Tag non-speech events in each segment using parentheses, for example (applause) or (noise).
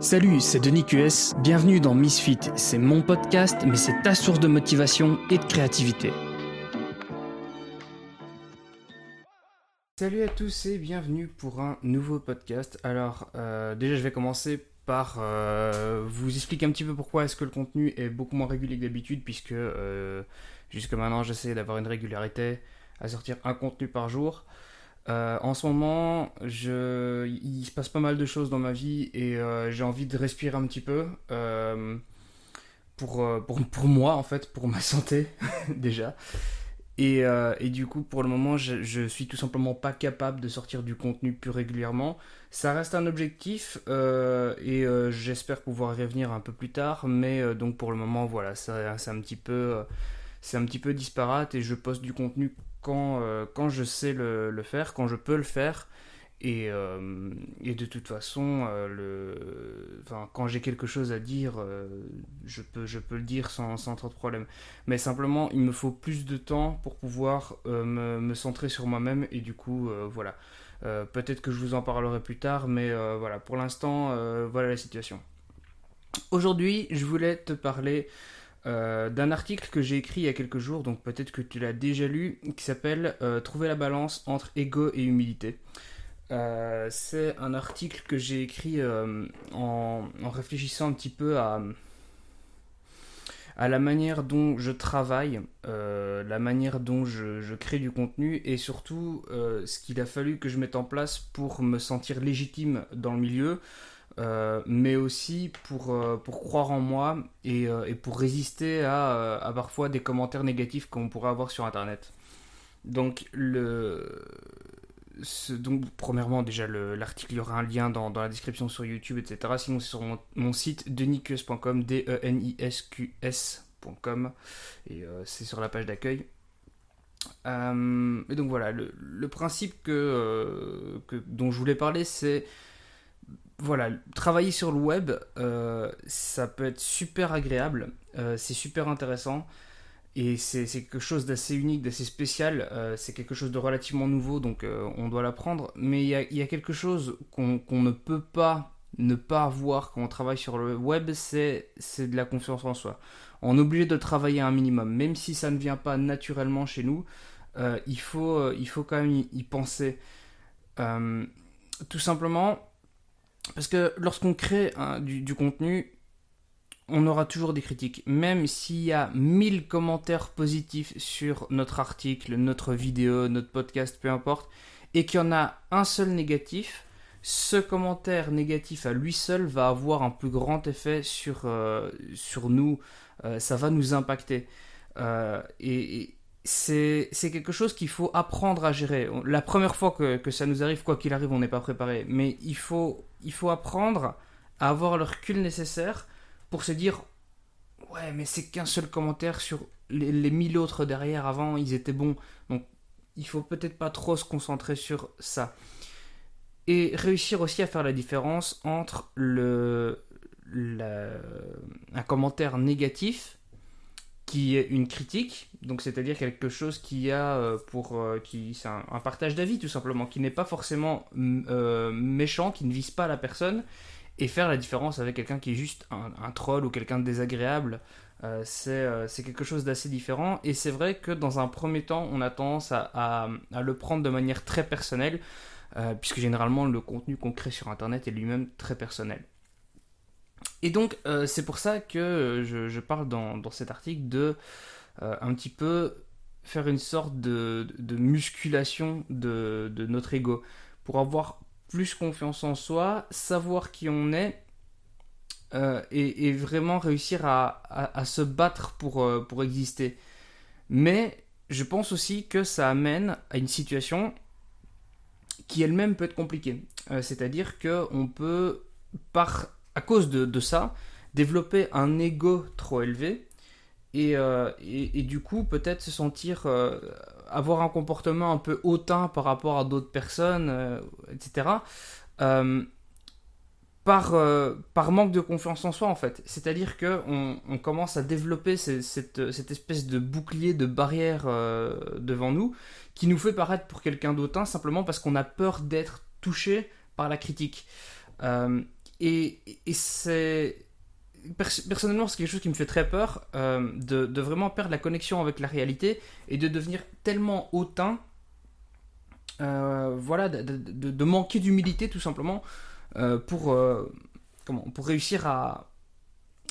Salut, c'est Denis QS, bienvenue dans Misfit. C'est mon podcast, mais c'est ta source de motivation et de créativité. Salut à tous et bienvenue pour un nouveau podcast. Alors, euh, déjà, je vais commencer par euh, vous expliquer un petit peu pourquoi est-ce que le contenu est beaucoup moins régulier que d'habitude, puisque euh, jusque maintenant, j'essaie d'avoir une régularité à sortir un contenu par jour. Euh, en ce moment, je... il se passe pas mal de choses dans ma vie et euh, j'ai envie de respirer un petit peu euh, pour, moi, en fait, pour ma (laughs) santé, déjà. Et, du coup, pour le moment, je, je, suis tout simplement pas capable de sortir du contenu plus régulièrement. Ça reste un objectif et j'espère pouvoir revenir un peu plus tard, mais donc pour le moment, voilà, c'est un petit peu c'est un petit peu disparate et je poste du contenu quand, euh, quand je sais le, le, faire, quand je peux le faire. Et, euh, et de toute façon, euh, le, enfin, quand j'ai quelque chose à dire, je, peux, je peux le dire sans, sans, trop de problème. Mais simplement, il me faut plus de temps pour pouvoir me, me, centrer sur moi-même. Et du coup, voilà. Peut-être que je vous en parlerai plus tard, mais voilà, pour l'instant, voilà la situation. Aujourd'hui, je voulais te parler euh, d'un article que j'ai écrit il y a quelques jours, donc peut-être que tu l'as déjà lu, qui s'appelle euh, Trouver la balance entre ego et humilité. Euh, c'est un article que j'ai écrit en, réfléchissant un petit peu à, la manière dont je travaille, la manière dont je, crée du contenu et surtout ce qu'il a fallu que je mette en place pour me sentir légitime dans le milieu, euh, mais aussi pour, euh, pour croire en moi et, euh, et pour résister à, à, parfois des commentaires négatifs qu'on pourrait avoir sur Internet. Donc, le... donc premièrement, déjà, l'article, il y aura un lien dans, dans, la description sur YouTube, etc. Sinon, c'est sur mon, site denisqs.com, D-E-N-I-S-Q-S.com, et c'est sur la page d'accueil. et donc voilà, le, le principe que, que, dont je voulais parler, c'est voilà, travailler sur le web, euh, ça peut être super agréable, euh, c'est super intéressant. Et c'est quelque chose d'assez unique, d'assez spécial. Euh, c'est quelque chose de relativement nouveau, donc on doit l'apprendre. Mais il y, a, quelque chose qu'on ne peut pas ne pas avoir quand on travaille sur le web, c'est de la confiance en soi. On est obligé de travailler un minimum. Même si ça ne vient pas naturellement chez nous, il, faut, quand même y penser. tout simplement, parce que lorsqu'on crée du, contenu, on aura toujours des critiques. Même s'il y a 1000 commentaires positifs sur notre article, notre vidéo, notre podcast, peu importe, et qu'il y en a un seul négatif, ce commentaire négatif à lui seul va avoir un plus grand effet sur, euh, sur nous. Euh, ça va nous impacter. Euh, et, c'est quelque chose qu'il faut apprendre à gérer. La première fois que, ça nous arrive, quoi qu'il arrive, on n'est pas préparé. Mais il faut apprendre à avoir le recul nécessaire pour se dire ouais mais c'est qu'un seul commentaire sur les, les mille autres derrière avant ils étaient bons donc il faut peut-être pas trop se concentrer sur ça et réussir aussi à faire la différence entre un commentaire négatif qui est une critique, donc c'est-à-dire quelque chose qui a euh, pour euh, qui c'est un, partage d'avis tout simplement, qui n'est pas forcément euh, méchant, qui ne vise pas la personne, et faire la différence avec quelqu'un qui est juste un, troll ou quelqu'un de désagréable, c'est quelque chose d'assez différent. Et c'est vrai que dans un premier temps, on a tendance à, le prendre de manière très personnelle, puisque généralement le contenu qu'on crée sur Internet est lui-même très personnel. Et donc, euh, c'est pour ça que euh, je, parle dans, cet article de euh, un petit peu faire une sorte de, musculation de, notre ego pour avoir plus confiance en soi, savoir qui on est et, vraiment réussir à, se battre pour, pour exister. Mais je pense aussi que ça amène à une situation qui elle-même peut être compliquée. C'est-à-dire qu'on peut, par cause de, ça, développer un ego trop élevé et, euh, du coup peut-être se sentir euh, avoir un comportement un peu hautain par rapport à d'autres personnes, euh, etc. par, manque de confiance en soi en fait. C'est-à-dire que on, commence à développer cette, espèce de bouclier, de barrière devant nous qui nous fait paraître pour quelqu'un d'autant simplement parce qu'on a peur d'être touché par la critique. Et, c'est personnellement, c'est quelque chose qui me fait très peur euh, de, vraiment perdre la connexion avec la réalité et de devenir tellement hautain, euh, voilà, de, manquer d'humilité tout simplement euh, pour, comment, pour réussir à,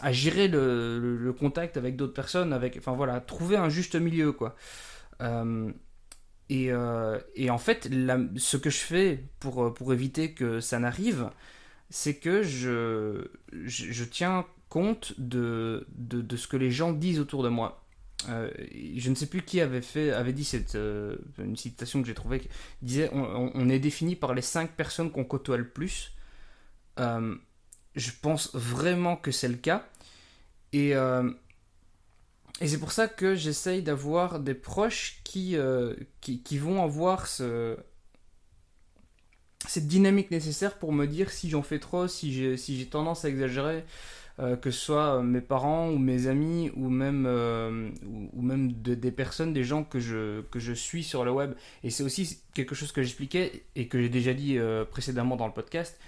à gérer le, contact avec d'autres personnes, avec, enfin voilà, trouver un juste milieu quoi. Et, et, en fait, ce que je fais pour, pour éviter que ça n'arrive, c'est que je, je, tiens compte de, de, ce que les gens disent autour de moi. Euh, je ne sais plus qui avait fait avait dit cette euh, une citation que j'ai trouvée qui disait on, est défini par les cinq personnes qu'on côtoie le plus euh, je pense vraiment que c'est le cas et et c'est pour ça que j'essaye d'avoir des proches qui, qui, qui vont avoir ce cette dynamique nécessaire pour me dire si j'en fais trop, si j'ai tendance à exagérer, euh, que ce soit euh, mes parents ou mes amis ou même, euh, des personnes, des gens que je, que je suis sur le web. Et c'est aussi quelque chose que j'expliquais et que j'ai déjà dit précédemment dans le podcast.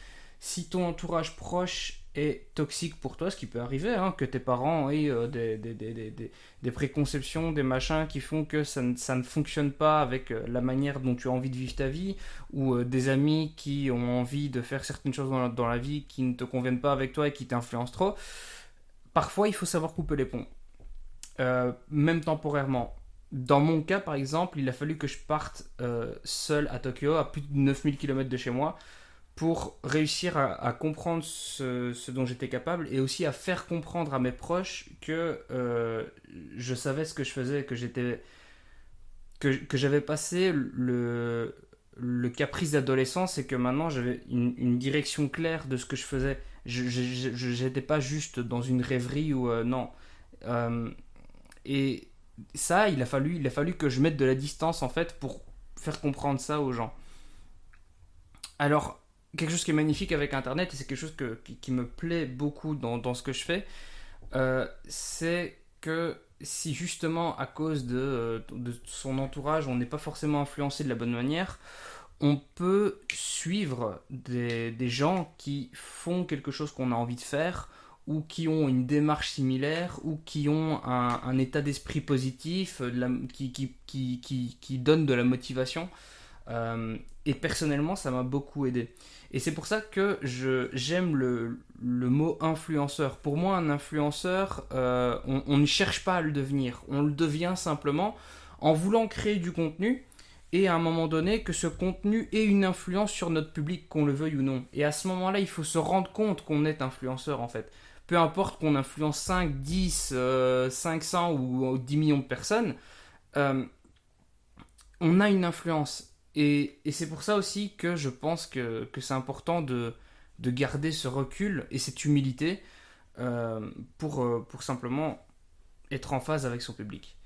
Si ton entourage proche est toxique pour toi, ce qui peut arriver, hein, que tes parents aient euh, des, des, des, des, préconceptions, des machins qui font que ça ne, ça ne fonctionne pas avec euh, la manière dont tu as envie de vivre ta vie, ou euh, des amis qui ont envie de faire certaines choses dans la, dans la, vie qui ne te conviennent pas avec toi et qui t'influencent trop, parfois il faut savoir couper les ponts, même temporairement. Dans mon cas, par exemple, il a fallu que je parte seul à Tokyo, à plus de 9000 km de chez moi, pour réussir à, comprendre ce, dont j'étais capable et aussi à faire comprendre à mes proches que euh, je savais ce que je faisais, que j'étais que, que j'avais passé le, le caprice d'adolescence et que maintenant j'avais une, direction claire de ce que je faisais. Je n'étais pas juste dans une rêverie ou euh, non. Euh, et ça, il a fallu, il a fallu que je mette de la distance en fait pour faire comprendre ça aux gens. Alors, quelque chose qui est magnifique avec Internet, et c'est quelque chose que, qui, me plaît beaucoup dans, ce que je fais, euh, c'est que si justement à cause de, euh, de son entourage, on n'est pas forcément influencé de la bonne manière, on peut suivre des, gens qui font quelque chose qu'on a envie de faire, ou qui ont une démarche similaire, ou qui ont un, état d'esprit positif, qui, qui, donne de la motivation. Euh, et personnellement, ça m'a beaucoup aidé. Et c'est pour ça que j'aime le, le, mot influenceur. Pour moi, un influenceur, euh, on, ne cherche pas à le devenir. On le devient simplement en voulant créer du contenu et à un moment donné que ce contenu ait une influence sur notre public, qu'on le veuille ou non. Et à ce moment-là, il faut se rendre compte qu'on est influenceur en fait. Peu importe qu'on influence 5, 10, 500 ou 10 millions de personnes, euh, on a une influence. Et, c'est pour ça aussi que je pense que, c'est important de, garder ce recul et cette humilité euh, pour, euh, pour simplement être en phase avec son public.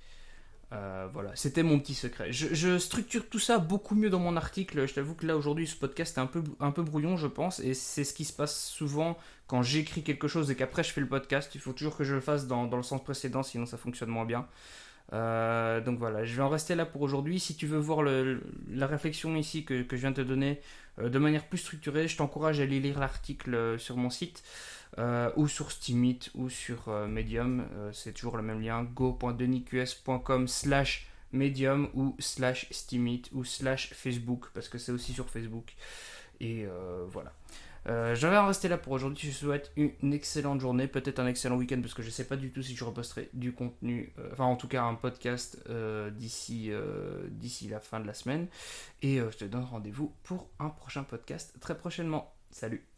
Euh, voilà, c'était mon petit secret. Je, structure tout ça beaucoup mieux dans mon article. Je t'avoue que là aujourd'hui, ce podcast est un peu, un peu brouillon, je pense, et c'est ce qui se passe souvent quand j'écris quelque chose et qu'après je fais le podcast. Il faut toujours que je le fasse dans, dans le sens précédent, sinon ça fonctionne moins bien. Euh, donc voilà, je vais en rester là pour aujourd'hui. Si tu veux voir la réflexion ici que, je viens de te donner euh, de manière plus structurée, je t'encourage à aller lire l'article euh, sur mon site ou sur Steamit ou sur Medium. c'est toujours le même lien go.denisqs.com slash Medium ou slash Steamit ou slash Facebook parce que c'est aussi sur Facebook. Et voilà. Euh, je vais en rester là pour aujourd'hui. Je souhaite une excellente journée, peut-être un excellent week-end parce que je ne sais pas du tout si je reposterai du contenu, euh, enfin en tout cas un podcast euh, d'ici d'ici la fin de la semaine. Et je te donne rendez-vous pour un prochain podcast très prochainement. Salut